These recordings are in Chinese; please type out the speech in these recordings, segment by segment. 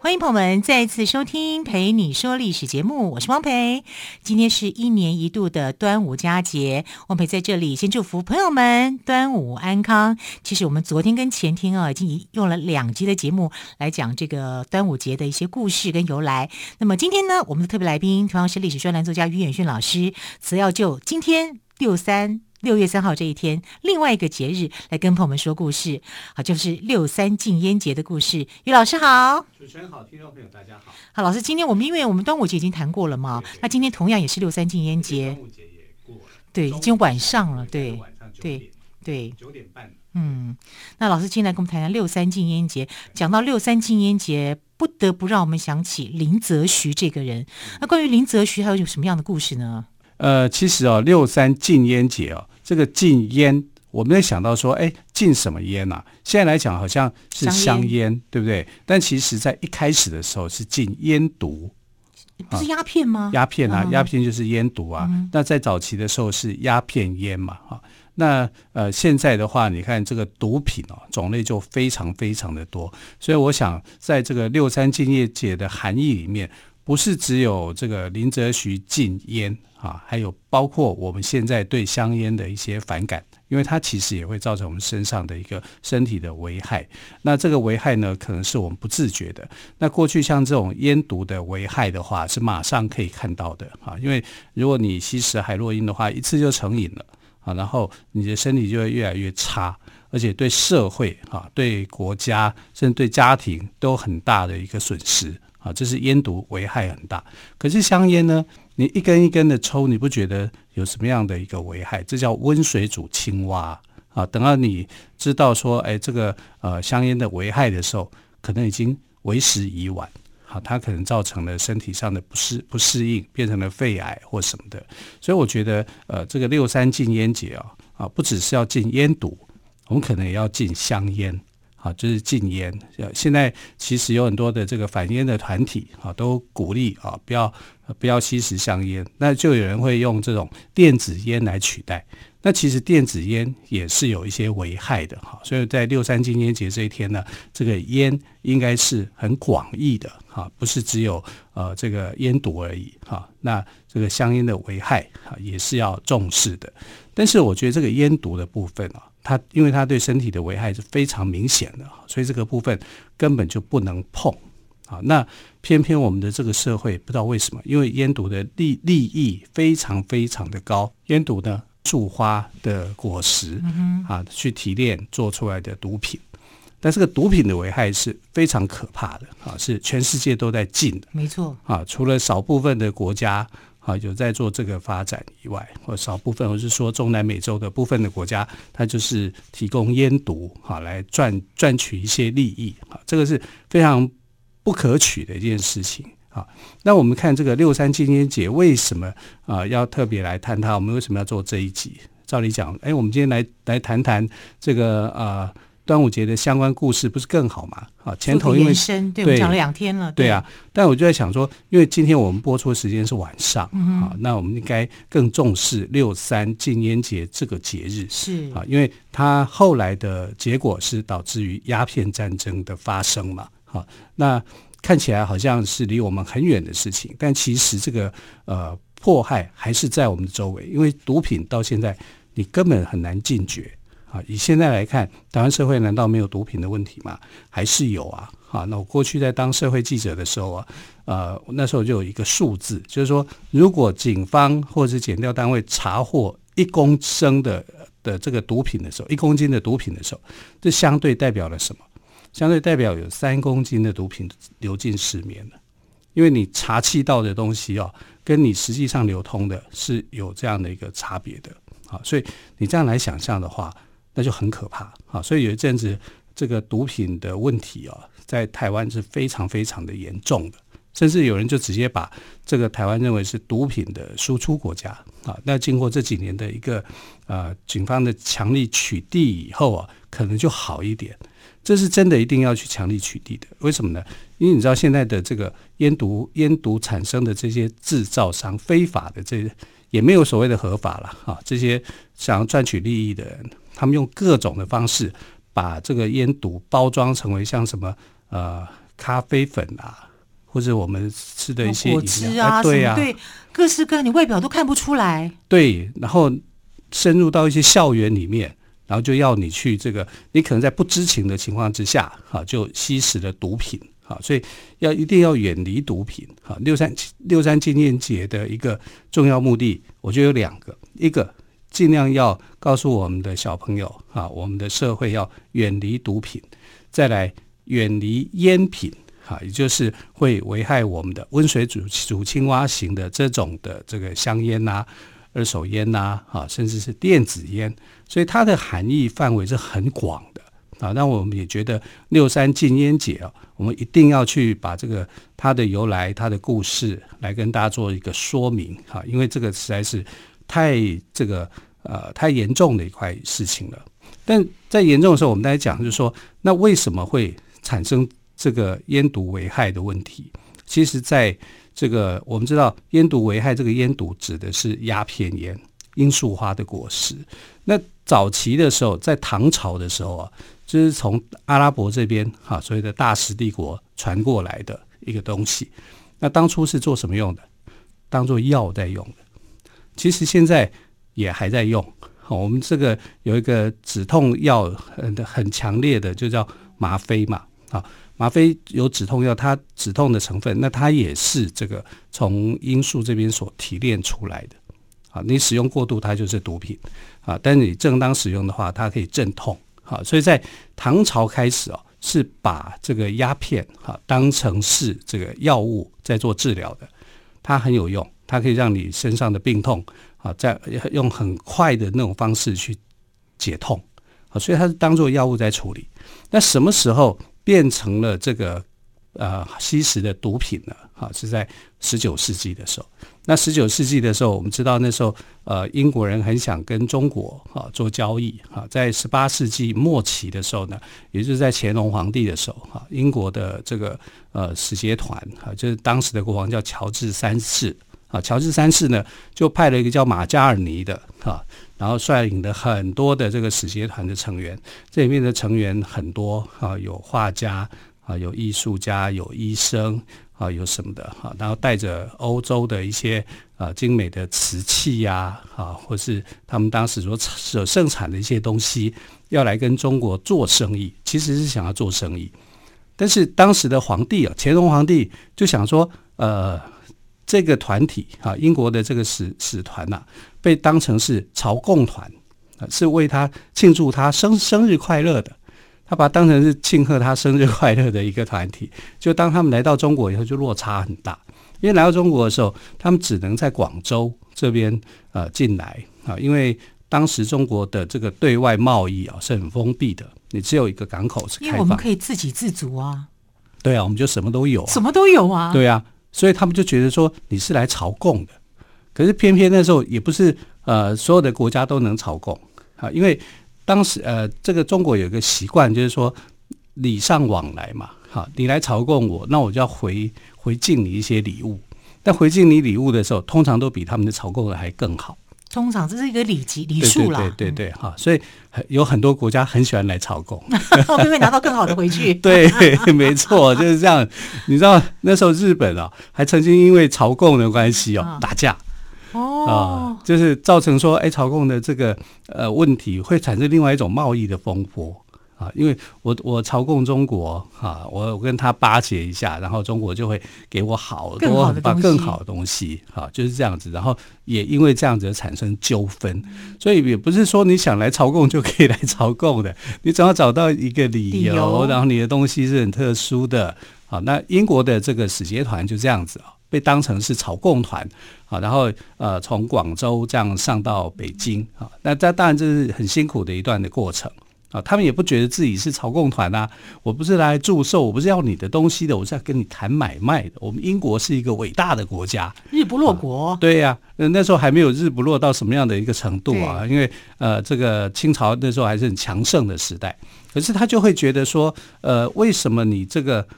欢迎朋友们再次收听《陪你说历史》节目，我是汪培。今天是一年一度的端午佳节，汪培在这里先祝福朋友们端午安康。其实我们昨天跟前天啊，已经用了两集的节目来讲这个端午节的一些故事跟由来。那么今天呢，我们的特别来宾同样是历史专栏作家于远逊老师，此要就今天六三。六月三号这一天，另外一个节日来跟朋友们说故事，好，就是六三禁烟节的故事。于老师好，主持人好，听众朋友大家好。好，老师，今天我们因为我们端午节已经谈过了嘛，对对对，那今天同样也是六三禁烟节。端午节也过了，对，已经晚上了，对，对，对，九点半。嗯，那老师今天来跟我们谈谈六三禁烟节。讲到六三禁烟节，不得不让我们想起林则徐这个人。那关于林则徐，还有有什么样的故事呢？呃，其实哦，六三禁烟节哦，这个禁烟，我们在想到说，哎，禁什么烟啊？现在来讲好像是香烟，对不对？但其实在一开始的时候是禁烟毒，不是鸦片吗？鸦片啊，鸦片就是烟毒啊。嗯、那在早期的时候是鸦片烟嘛，哈。那呃，现在的话，你看这个毒品哦，种类就非常非常的多。所以我想，在这个六三禁烟节的含义里面，不是只有这个林则徐禁烟。啊，还有包括我们现在对香烟的一些反感，因为它其实也会造成我们身上的一个身体的危害。那这个危害呢，可能是我们不自觉的。那过去像这种烟毒的危害的话，是马上可以看到的啊，因为如果你吸食海洛因的话，一次就成瘾了啊，然后你的身体就会越来越差，而且对社会啊、对国家甚至对家庭都有很大的一个损失啊，这是烟毒危害很大。可是香烟呢？你一根一根的抽，你不觉得有什么样的一个危害？这叫温水煮青蛙啊！等到你知道说，哎，这个呃香烟的危害的时候，可能已经为时已晚。好，它可能造成了身体上的不适不适应，变成了肺癌或什么的。所以我觉得，呃，这个六三禁烟节啊，啊，不只是要禁烟毒，我们可能也要禁香烟。就是禁烟。现在其实有很多的这个反烟的团体啊，都鼓励啊，不要不要吸食香烟。那就有人会用这种电子烟来取代。那其实电子烟也是有一些危害的哈。所以在六三禁烟节这一天呢，这个烟应该是很广义的哈，不是只有呃这个烟毒而已哈。那这个香烟的危害啊，也是要重视的。但是我觉得这个烟毒的部分啊。它因为它对身体的危害是非常明显的，所以这个部分根本就不能碰啊。那偏偏我们的这个社会不知道为什么，因为烟毒的利利益非常非常的高，烟毒呢，树花的果实啊去提炼做出来的毒品，但这个毒品的危害是非常可怕的啊，是全世界都在禁的，没错啊，除了少部分的国家。啊，有在做这个发展以外，或少部分，或是说中南美洲的部分的国家，它就是提供烟毒，哈，来赚赚取一些利益，啊，这个是非常不可取的一件事情，啊。那我们看这个六三禁烟节为什么啊要特别来探讨？我们为什么要做这一集？照理讲，哎，我们今天来来谈谈这个啊。端午节的相关故事不是更好吗？啊，前头因为对，我们讲了两天了，对啊。但我就在想说，因为今天我们播出的时间是晚上，啊，那我们应该更重视六三禁烟节这个节日，是啊，因为它后来的结果是导致于鸦片战争的发生嘛，好，那看起来好像是离我们很远的事情，但其实这个呃迫害还是在我们的周围，因为毒品到现在你根本很难禁绝。啊，以现在来看，台湾社会难道没有毒品的问题吗？还是有啊。好，那我过去在当社会记者的时候啊，呃，那时候就有一个数字，就是说，如果警方或者是检调单位查获一公升的的这个毒品的时候，一公斤的毒品的时候，这相对代表了什么？相对代表有三公斤的毒品流进市面了，因为你查气到的东西哦，跟你实际上流通的是有这样的一个差别的。好，所以你这样来想象的话。那就很可怕啊！所以有一阵子，这个毒品的问题啊，在台湾是非常非常的严重的，甚至有人就直接把这个台湾认为是毒品的输出国家啊。那经过这几年的一个呃警方的强力取缔以后啊，可能就好一点。这是真的一定要去强力取缔的，为什么呢？因为你知道现在的这个烟毒烟毒产生的这些制造商非法的这也没有所谓的合法了啊。这些想要赚取利益的人，他们用各种的方式把这个烟毒包装成为像什么呃咖啡粉啊。或者我们吃的一些果汁啊，对啊，对，各式各样，你外表都看不出来。对，然后深入到一些校园里面，然后就要你去这个，你可能在不知情的情况之下，哈，就吸食了毒品，哈，所以要一定要远离毒品，哈。六三六三纪念节的一个重要目的，我觉得有两个，一个尽量要告诉我们的小朋友，哈，我们的社会要远离毒品，再来远离烟品。啊，也就是会危害我们的温水煮煮青蛙型的这种的这个香烟呐、二手烟呐，啊，甚至是电子烟，所以它的含义范围是很广的啊。那我们也觉得六三禁烟节啊，我们一定要去把这个它的由来、它的故事来跟大家做一个说明哈，因为这个实在是太这个呃太严重的一块事情了。但在严重的时候，我们大家讲就是说，那为什么会产生？这个烟毒危害的问题，其实在这个我们知道，烟毒危害这个烟毒指的是鸦片烟、罂粟花的果实。那早期的时候，在唐朝的时候啊，就是从阿拉伯这边哈，所谓的大食帝国传过来的一个东西。那当初是做什么用的？当做药在用的。其实现在也还在用。好，我们这个有一个止痛药很很强烈的，就叫吗啡嘛，啊。吗啡有止痛药，它止痛的成分，那它也是这个从罂粟这边所提炼出来的。啊，你使用过度，它就是毒品。啊，但是你正当使用的话，它可以镇痛。好，所以在唐朝开始哦，是把这个鸦片哈当成是这个药物在做治疗的。它很有用，它可以让你身上的病痛啊，在用很快的那种方式去解痛。啊，所以它是当做药物在处理。那什么时候？变成了这个呃吸食的毒品呢，哈，是在十九世纪的时候。那十九世纪的时候，我们知道那时候呃英国人很想跟中国哈做交易哈。在十八世纪末期的时候呢，也就是在乾隆皇帝的时候哈，英国的这个呃使节团哈，就是当时的国王叫乔治三世啊，乔治三世呢就派了一个叫马加尔尼的哈。然后率领的很多的这个使节团的成员，这里面的成员很多啊，有画家啊，有艺术家，有医生啊，有什么的哈。然后带着欧洲的一些啊精美的瓷器呀啊，或是他们当时所所盛产的一些东西，要来跟中国做生意，其实是想要做生意。但是当时的皇帝啊，乾隆皇帝就想说，呃。这个团体啊，英国的这个使使团呐，被当成是朝贡团，是为他庆祝他生生日快乐的。他把它当成是庆贺他生日快乐的一个团体。就当他们来到中国以后，就落差很大。因为来到中国的时候，他们只能在广州这边呃进来啊，因为当时中国的这个对外贸易啊是很封闭的，你只有一个港口是开放。因为我们可以自给自足啊。对啊，我们就什么都有啊，什么都有啊。对啊。所以他们就觉得说你是来朝贡的，可是偏偏那时候也不是呃所有的国家都能朝贡啊，因为当时呃这个中国有一个习惯，就是说礼尚往来嘛，哈，你来朝贡我，那我就要回回敬你一些礼物，但回敬你礼物的时候，通常都比他们的朝贡的还更好。通常这是一个礼节礼数啦，对对对对哈，所以有很多国家很喜欢来朝贡，因为拿到更好的回去。对，没错，就是这样。你知道那时候日本啊，还曾经因为朝贡的关系哦 打架哦、呃，就是造成说哎朝贡的这个呃问题会产生另外一种贸易的风波。啊，因为我我朝贡中国啊，我我跟他巴结一下，然后中国就会给我好多把更好的东西，啊，就是这样子，然后也因为这样子产生纠纷，所以也不是说你想来朝贡就可以来朝贡的，你总要找到一个理由，理由。然后你的东西是很特殊的，啊，那英国的这个使节团就这样子啊，被当成是朝贡团，啊，然后呃从广州这样上到北京，啊，那这当然这是很辛苦的一段的过程。啊，他们也不觉得自己是朝贡团呐，我不是来祝寿，我不是要你的东西的，我是要跟你谈买卖的。我们英国是一个伟大的国家，日不落国。啊、对呀、啊，那时候还没有日不落到什么样的一个程度啊，因为呃，这个清朝那时候还是很强盛的时代。可是他就会觉得说，呃，为什么你这个，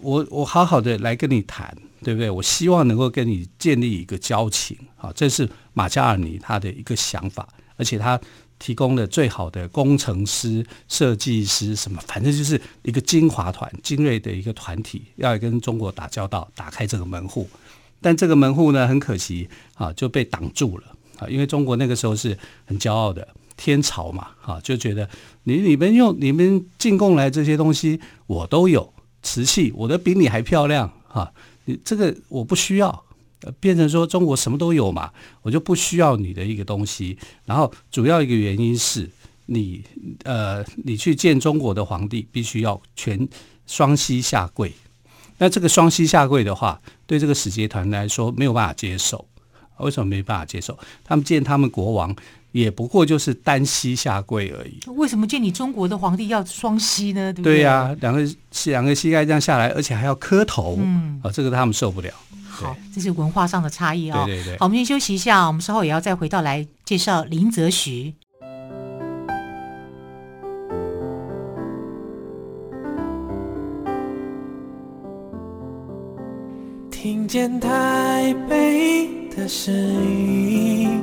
我我好好的来跟你谈，对不对？我希望能够跟你建立一个交情，啊，这是马加尔尼他的一个想法，而且他。提供了最好的工程师、设计师，什么反正就是一个精华团、精锐的一个团体，要跟中国打交道，打开这个门户。但这个门户呢，很可惜啊，就被挡住了啊，因为中国那个时候是很骄傲的天朝嘛，啊，就觉得你你们用你们进贡来这些东西，我都有瓷器，我的比你还漂亮啊，你这个我不需要。变成说中国什么都有嘛，我就不需要你的一个东西。然后主要一个原因是你呃，你去见中国的皇帝，必须要全双膝下跪。那这个双膝下跪的话，对这个使节团来说没有办法接受。为什么没办法接受？他们见他们国王也不过就是单膝下跪而已。为什么见你中国的皇帝要双膝呢？对不对？对呀、啊，两个两个膝盖这样下来，而且还要磕头。嗯，啊，这个他们受不了。好，这是文化上的差异哦。对对对。好，我们先休息一下，我们稍后也要再回到来介绍林则徐。听见台北的声音，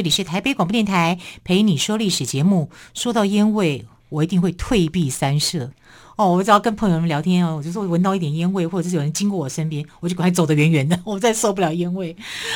这里是台北广播电台陪你说历史节目。说到烟味，我一定会退避三舍。哦，我只要跟朋友们聊天哦，我就说闻到一点烟味，或者是有人经过我身边，我就赶快走得远远的，我再受不了烟味。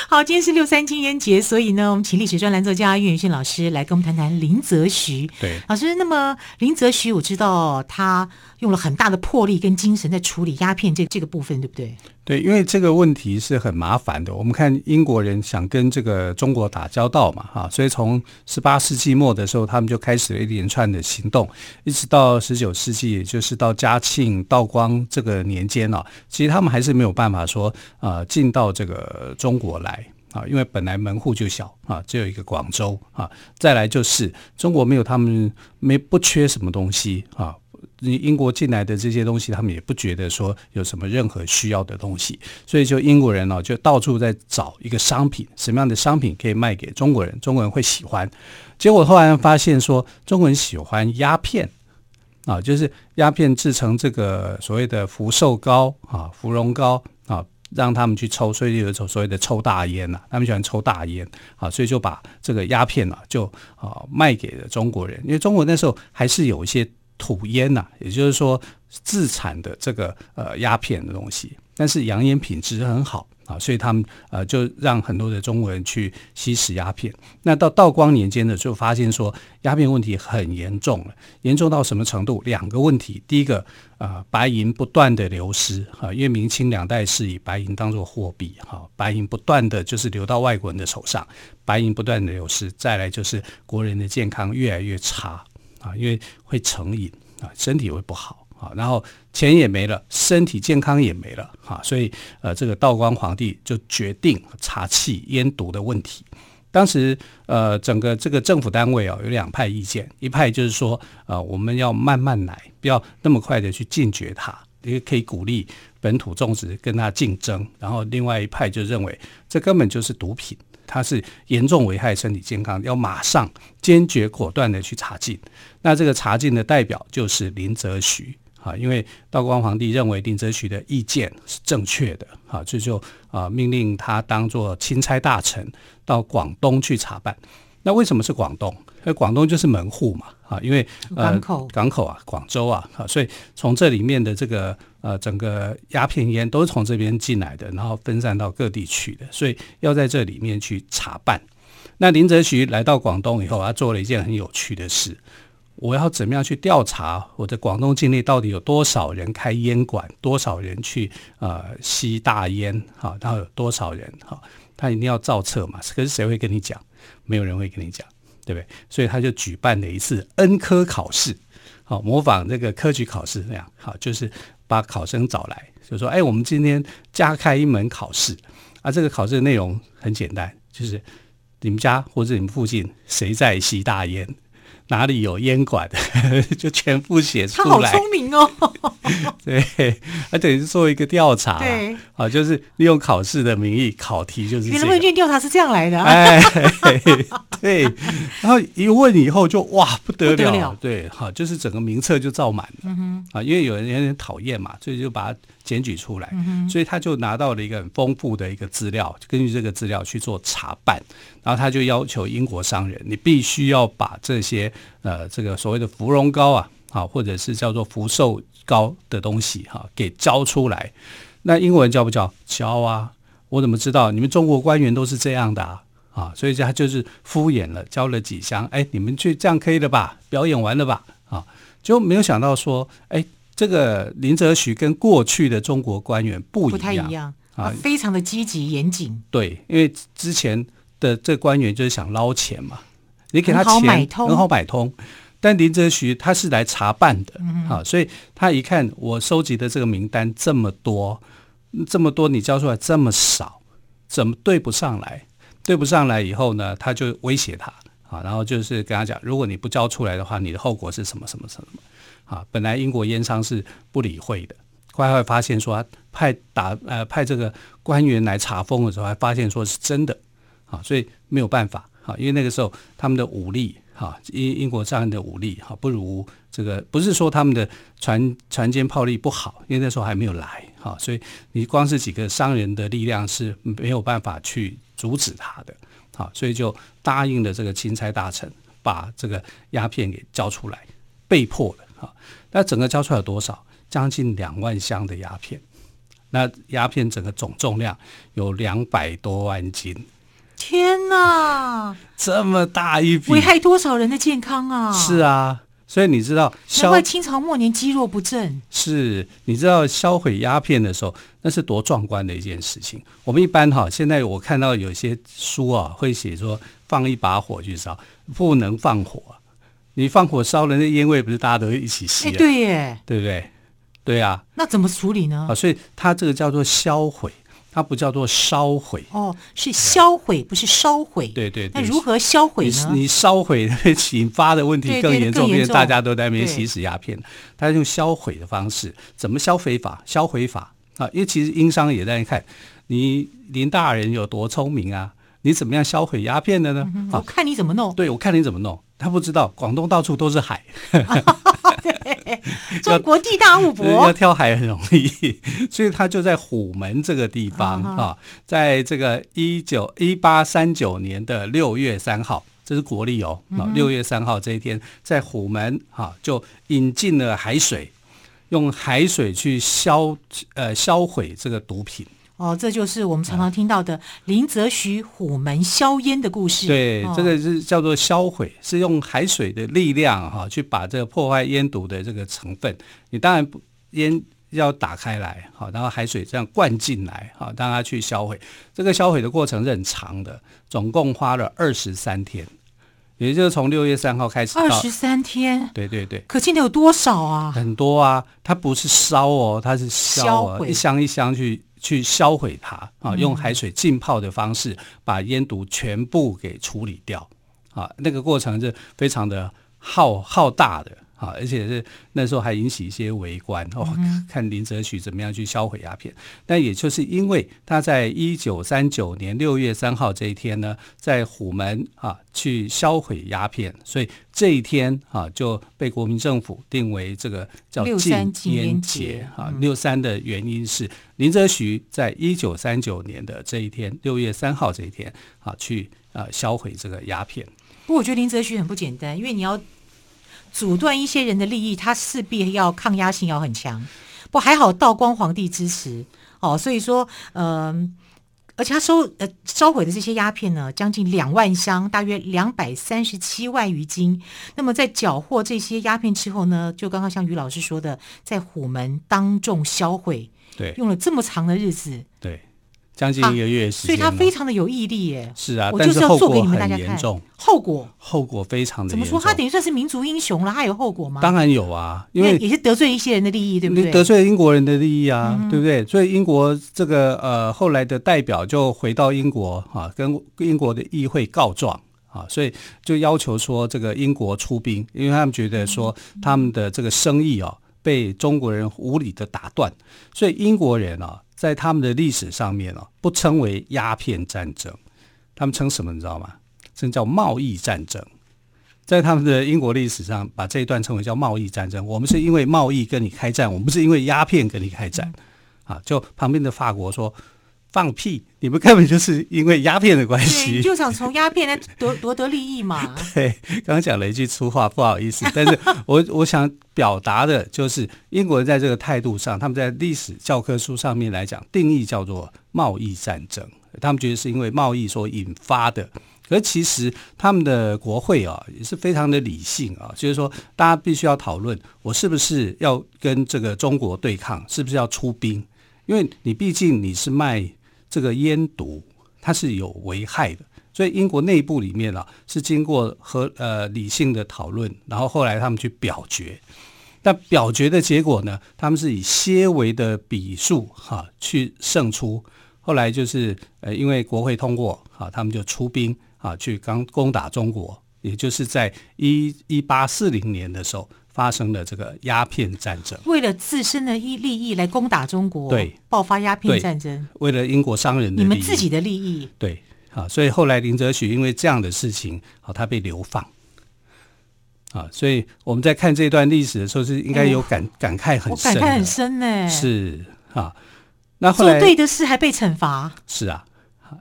好，今天是六三禁烟节，所以呢，我们请历史专栏作家岳云迅老师来跟我们谈谈林则徐。对，老师，那么林则徐，我知道他用了很大的魄力跟精神在处理鸦片这这个部分，对不对？对，因为这个问题是很麻烦的。我们看英国人想跟这个中国打交道嘛，哈，所以从十八世纪末的时候，他们就开始了一连串的行动，一直到十九世纪，也就是到嘉庆、道光这个年间啊，其实他们还是没有办法说啊进到这个中国来啊，因为本来门户就小啊，只有一个广州啊，再来就是中国没有他们没不缺什么东西啊。你英国进来的这些东西，他们也不觉得说有什么任何需要的东西，所以就英国人呢，就到处在找一个商品，什么样的商品可以卖给中国人，中国人会喜欢。结果后来发现说，中国人喜欢鸦片啊，就是鸦片制成这个所谓的福寿膏啊、芙蓉膏啊，让他们去抽，所以有一种所谓的抽大烟呐，他们喜欢抽大烟啊，所以就把这个鸦片啊就啊卖给了中国人，因为中国那时候还是有一些。土烟呐、也就是说自产的这个呃鸦片的东西，但是洋烟品质很好啊，所以他们呃就让很多的中国人去吸食鸦片。那到道光年间呢，就发现说鸦片问题很严重了，严重到什么程度？两个问题，第一个啊、白银不断的流失啊，因为明清两代是以白银当做货币哈，白银不断的就是流到外国人的手上，白银不断的流失。再来就是国人的健康越来越差。啊，因为会成瘾啊，身体会不好啊，然后钱也没了，身体健康也没了哈，所以呃，这个道光皇帝就决定查缉烟毒的问题。当时呃，整个这个政府单位啊，有两派意见，一派就是说呃，我们要慢慢来，不要那么快的去禁绝它，也可以鼓励本土种植跟它竞争。然后另外一派就认为这根本就是毒品。它是严重危害身体健康，要马上坚决果断的去查禁。那这个查禁的代表就是林则徐啊，因为道光皇帝认为林则徐的意见是正确的啊，这就啊命令他当做钦差大臣到广东去查办。那为什么是广东？而广东就是门户嘛，啊，因为呃港口港口啊，广州啊，啊，所以从这里面的这个呃整个鸦片烟都是从这边进来的，然后分散到各地去的，所以要在这里面去查办。那林则徐来到广东以后，他做了一件很有趣的事。我要怎么样去调查我的广东境内到底有多少人开烟馆，多少人去呃吸大烟，哈，然后有多少人哈，他一定要造册嘛。可是谁会跟你讲？没有人会跟你讲，对不对？所以他就举办了一次恩科考试，好，模仿这个科举考试那样，好，就是把考生找来，就说，哎，我们今天加开一门考试，啊，这个考试的内容很简单，就是你们家或者你们附近谁在吸大烟。哪里有烟馆的，就全部写出来。他好聪明哦！对，他等于是做一个调查。对，啊，就是利用考试的名义考题，就是问卷调查是这样来的。哎，对。然后一问以后就哇不得了，不得了。对，好，就是整个名册就照满了。嗯哼。啊，因为有人有点讨厌嘛，所以就把它检举出来。嗯。所以他就拿到了一个很丰富的一个资料，根据这个资料去做查办。然后他就要求英国商人，你必须要把这些呃这个所谓的芙蓉膏啊，啊或者是叫做福寿膏的东西哈、啊，给交出来。那英国人交不交？交啊！我怎么知道？你们中国官员都是这样的啊！啊，所以他就是敷衍了，交了几箱。哎，你们去这样可以了吧？表演完了吧？啊，就没有想到说，哎，这个林则徐跟过去的中国官员不一样，不太一样。啊，非常的积极严谨。对，因为之前。的这官员就是想捞钱嘛，你给他钱很好买通，很好买通，但林则徐他是来查办的，嗯、啊，所以他一看我收集的这个名单这么多，这么多你交出来这么少，怎么对不上来？对不上来以后呢，他就威胁他。啊，然后就是跟他讲，如果你不交出来的话，你的后果是什么什么什么啊？本来英国烟商是不理会的，后来发现说派打呃派这个官员来查封的时候，还发现说是真的。啊，所以没有办法，哈，因为那个时候他们的武力，哈，英英国商人的武力，哈，不如这个，不是说他们的船船坚炮利不好，因为那时候还没有来，哈，所以你光是几个商人的力量是没有办法去阻止他的，好，所以就答应了这个钦差大臣，把这个鸦片给交出来，被迫的，哈，那整个交出来有多少？将近两万箱的鸦片，那鸦片整个总重量有两百多万斤。天呐，这么大一笔，危害多少人的健康啊！是啊，所以你知道，难怪清朝末年积弱不振。是，你知道销毁鸦片的时候，那是多壮观的一件事情。我们一般哈，现在我看到有些书啊，会写说放一把火去烧，不能放火。你放火烧了，那烟味不是大家都一起吸？哎，对耶，对不对？对啊，那怎么处理呢？啊，所以它这个叫做销毁。它不叫做烧毁哦，是销毁，不是烧毁。对对对，那如何销毁呢？你，你烧毁引发的问题更严重，因为大家都在那边吸食鸦片。他用销毁的方式，怎么销毁法？销毁法啊，因为其实英商也在看你林大人有多聪明啊，你怎么样销毁鸦片的呢？嗯、我看你怎么弄。对，我看你怎么弄。他不知道广东到处都是海。中国地大物博，要跳海很容易，所以他就在虎门这个地方啊，啊，在这个一九一八三九年的六月三号，这是国历哦，六月三号这一天，在虎门啊，就引进了海水，用海水去消呃销毁这个毒品。哦，这就是我们常常听到的林则徐虎门销烟的故事。对，哦、这个是叫做销毁，是用海水的力量哈、啊，去把这个破坏烟毒的这个成分。你当然不烟要打开来，好，然后海水这样灌进来，好，让它去销毁。这个销毁的过程是很长的，总共花了二十三天，也就是从六月三号开始。二十三天。对对对。可见的有多少啊？很多啊，它不是烧哦，它是销啊，销毁。一箱一箱去。去销毁它啊，用海水浸泡的方式把烟毒全部给处理掉啊，那个过程是非常的浩浩大的。啊，而且是那时候还引起一些围观哦，看林则徐怎么样去销毁鸦片。但也就是因为他在一九三九年六月三号这一天呢，在虎门啊去销毁鸦片，所以这一天啊就被国民政府定为这个叫禁烟节啊。六三的原因是林则徐在一九三九年的这一天六月三号这一天啊去啊销毁这个鸦片。不过我觉得林则徐很不简单，因为你要阻断一些人的利益，他势必要抗压性要很强。不还好，道光皇帝支持哦，所以说，嗯、呃，而且他收呃烧毁的这些鸦片呢，将近两万箱，大约两百三十七万余斤。那么在缴获这些鸦片之后呢，就刚刚像于老师说的，在虎门当众销毁，对，用了这么长的日子，对。将近一个月时间，所以他非常的有毅力耶。是啊，我就是要做给你们大家看。但是后果很严重，后果后果非常的严重。怎么说？他等于算是民族英雄了，他有后果吗？当然有啊，因为也是得罪一些人的利益，对不对？得罪了英国人的利益啊，嗯、对不对？所以英国这个呃后来的代表就回到英国啊，跟英国的议会告状啊，所以就要求说这个英国出兵，因为他们觉得说他们的这个生意啊被中国人无理的打断，所以英国人啊。在他们的历史上面哦，不称为鸦片战争，他们称什么？你知道吗？称叫贸易战争。在他们的英国历史上，把这一段称为叫贸易战争。我们是因为贸易跟你开战，我们不是因为鸦片跟你开战。啊，就旁边的法国说。放屁！你们根本就是因为鸦片的关系，就想从鸦片来夺 夺得利益嘛。对，刚刚讲了一句粗话，不好意思。但是我我想表达的就是，英国人在这个态度上，他们在历史教科书上面来讲，定义叫做贸易战争。他们觉得是因为贸易所引发的。可是其实他们的国会啊，也是非常的理性啊，就是说大家必须要讨论，我是不是要跟这个中国对抗，是不是要出兵？因为你毕竟你是卖。这个烟毒它是有危害的，所以英国内部里面啊是经过和呃理性的讨论，然后后来他们去表决，那表决的结果呢，他们是以些微的比数哈、去胜出，后来就是呃因为国会通过啊，他们就出兵啊去刚攻打中国，也就是在一一八四零年的时候。发生了这个鸦片战争，为了自身的利利益来攻打中国，对，爆发鸦片战争，为了英国商人的利益，你们自己的利益，对，啊，所以后来林则徐因为这样的事情，啊，他被流放，啊，所以我们在看这段历史的时候，是应该有感、哎、感慨很深，感慨很深呢，是啊，那后来做对的事还被惩罚，是啊。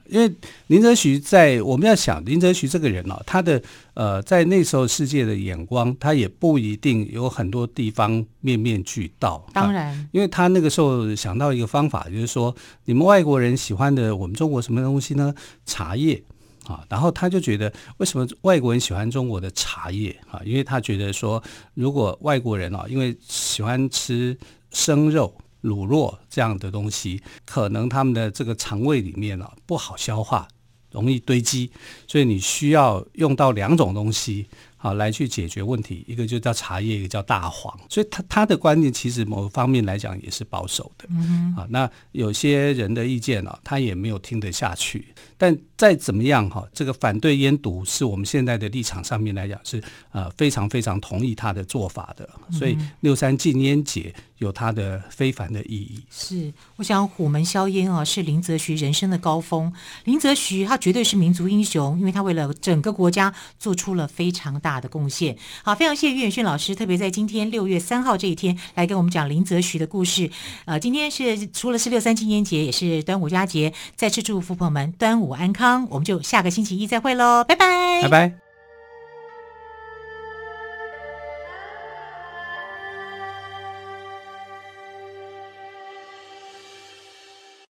因为林则徐在我们要想林则徐这个人哦，他的呃在那时候世界的眼光，他也不一定有很多地方面面俱到。当然，因为他那个时候想到一个方法，就是说你们外国人喜欢的我们中国什么东西呢？茶叶啊，然后他就觉得为什么外国人喜欢中国的茶叶啊？因为他觉得说，如果外国人啊，因为喜欢吃生肉。乳酪这样的东西，可能他们的这个肠胃里面啊不好消化，容易堆积，所以你需要用到两种东西啊来去解决问题，一个就叫茶叶，一个叫大黄。所以他他的观念其实某方面来讲也是保守的。嗯啊，那有些人的意见啊，他也没有听得下去。但再怎么样哈，这个反对烟毒是我们现在的立场上面来讲是呃非常非常同意他的做法的。所以六三禁烟节有它的非凡的意义。是，我想虎门销烟啊，是林则徐人生的高峰。林则徐他绝对是民族英雄，因为他为了整个国家做出了非常大的贡献。好，非常谢谢岳远逊老师，特别在今天六月三号这一天来跟我们讲林则徐的故事。呃，今天是除了是六三青年节，也是端午佳节，再次祝福朋友们端午安康。我们就下个星期一再会喽，拜拜，拜拜。